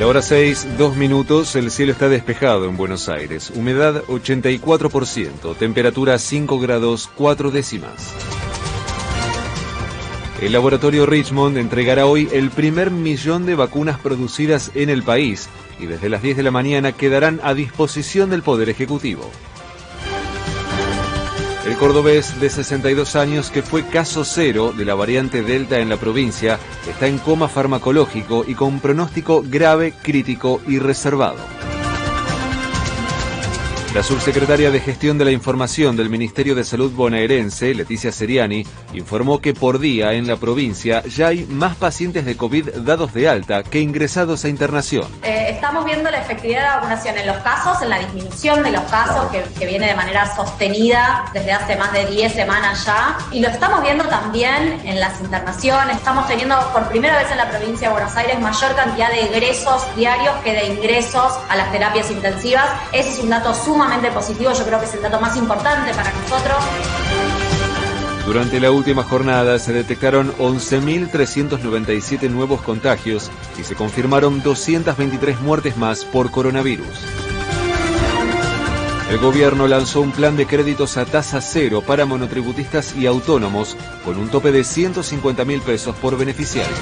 La hora 6, dos minutos, el cielo está despejado en Buenos Aires. Humedad 84%, temperatura 5 grados 4 décimas. El laboratorio Richmond entregará hoy el primer millón de vacunas producidas en el país y desde las 10 de la mañana quedarán a disposición del Poder Ejecutivo. El cordobés de 62 años, que fue caso cero de la variante Delta en la provincia, está en coma farmacológico y con pronóstico grave, crítico y reservado. La subsecretaria de Gestión de la Información del Ministerio de Salud bonaerense, Leticia Seriani, informó que por día en la provincia ya hay más pacientes de COVID dados de alta que ingresados a internación. Eh, estamos viendo la efectividad de la vacunación en los casos, en la disminución de los casos que, que viene de manera sostenida desde hace más de 10 semanas ya. Y lo estamos viendo también en las internaciones. Estamos teniendo por primera vez en la provincia de Buenos Aires mayor cantidad de egresos diarios que de ingresos a las terapias intensivas. Ese es un dato sumamente positivo, yo creo que es el dato más importante para nosotros. Durante la última jornada se detectaron 11.397 nuevos contagios y se confirmaron 223 muertes más por coronavirus. El gobierno lanzó un plan de créditos a tasa cero para monotributistas y autónomos con un tope de 150 mil pesos por beneficiario.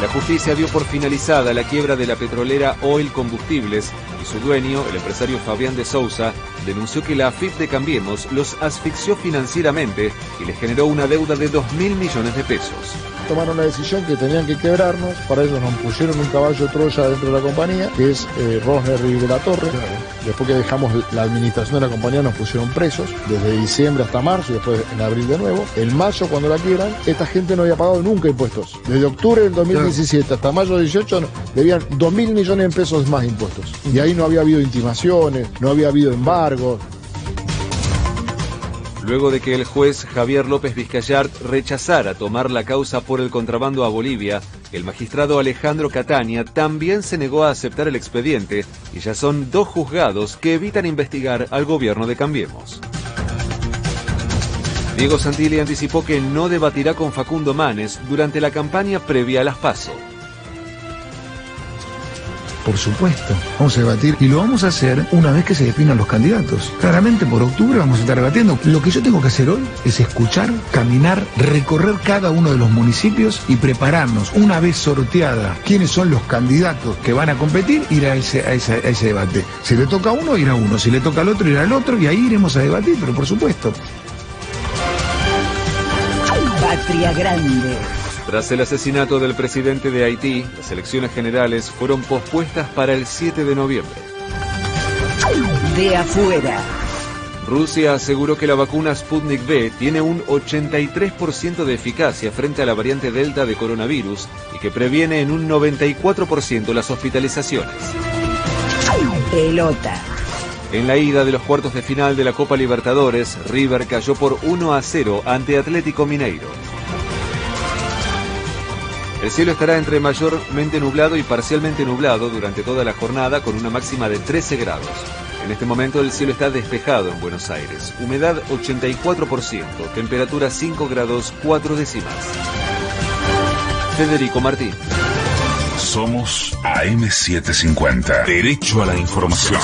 La justicia dio por finalizada la quiebra de la petrolera Oil Combustibles y su dueño, el empresario Fabián de Sousa, denunció que la AFIP de Cambiemos los asfixió financieramente y les generó una deuda de 2 mil millones de pesos. Tomaron la decisión que tenían que quebrarnos, para eso nos pusieron un caballo Troya dentro de la compañía, que es eh, Rosner y de la Torre. Después que dejamos la administración de la compañía nos pusieron presos, desde diciembre hasta marzo y después en abril de nuevo. En mayo cuando la quiebran, esta gente no había pagado nunca impuestos. Desde octubre del 2017 hasta mayo del 18 debían 2 mil millones de pesos más impuestos. Y ahí no había habido intimaciones, no había habido embargos. Luego de que el juez Javier López Vizcayart rechazara tomar la causa por el contrabando a Bolivia, el magistrado Alejandro Catania también se negó a aceptar el expediente y ya son dos juzgados que evitan investigar al gobierno de Cambiemos. Diego Santilli anticipó que no debatirá con Facundo Manes durante la campaña previa a las PASO. Por supuesto, vamos a debatir y lo vamos a hacer una vez que se definan los candidatos. Claramente por octubre vamos a estar debatiendo. Lo que yo tengo que hacer hoy es escuchar, caminar, recorrer cada uno de los municipios y prepararnos una vez sorteada quiénes son los candidatos que van a competir, ir a ese, a ese, a ese debate. Si le toca a uno, ir a uno. Si le toca al otro, ir al otro y ahí iremos a debatir, pero por supuesto. Patria Grande. Tras el asesinato del presidente de Haití, las elecciones generales fueron pospuestas para el 7 de noviembre. De afuera. Rusia aseguró que la vacuna Sputnik V tiene un 83% de eficacia frente a la variante Delta de coronavirus y que previene en un 94% las hospitalizaciones. Pelota. En la ida de los cuartos de final de la Copa Libertadores, River cayó por 1 a 0 ante Atlético Mineiro. El cielo estará entre mayormente nublado y parcialmente nublado durante toda la jornada con una máxima de 13 grados. En este momento el cielo está despejado en Buenos Aires. Humedad 84%, temperatura 5 grados 4 décimas. Federico Martín. Somos AM750. Derecho a la información.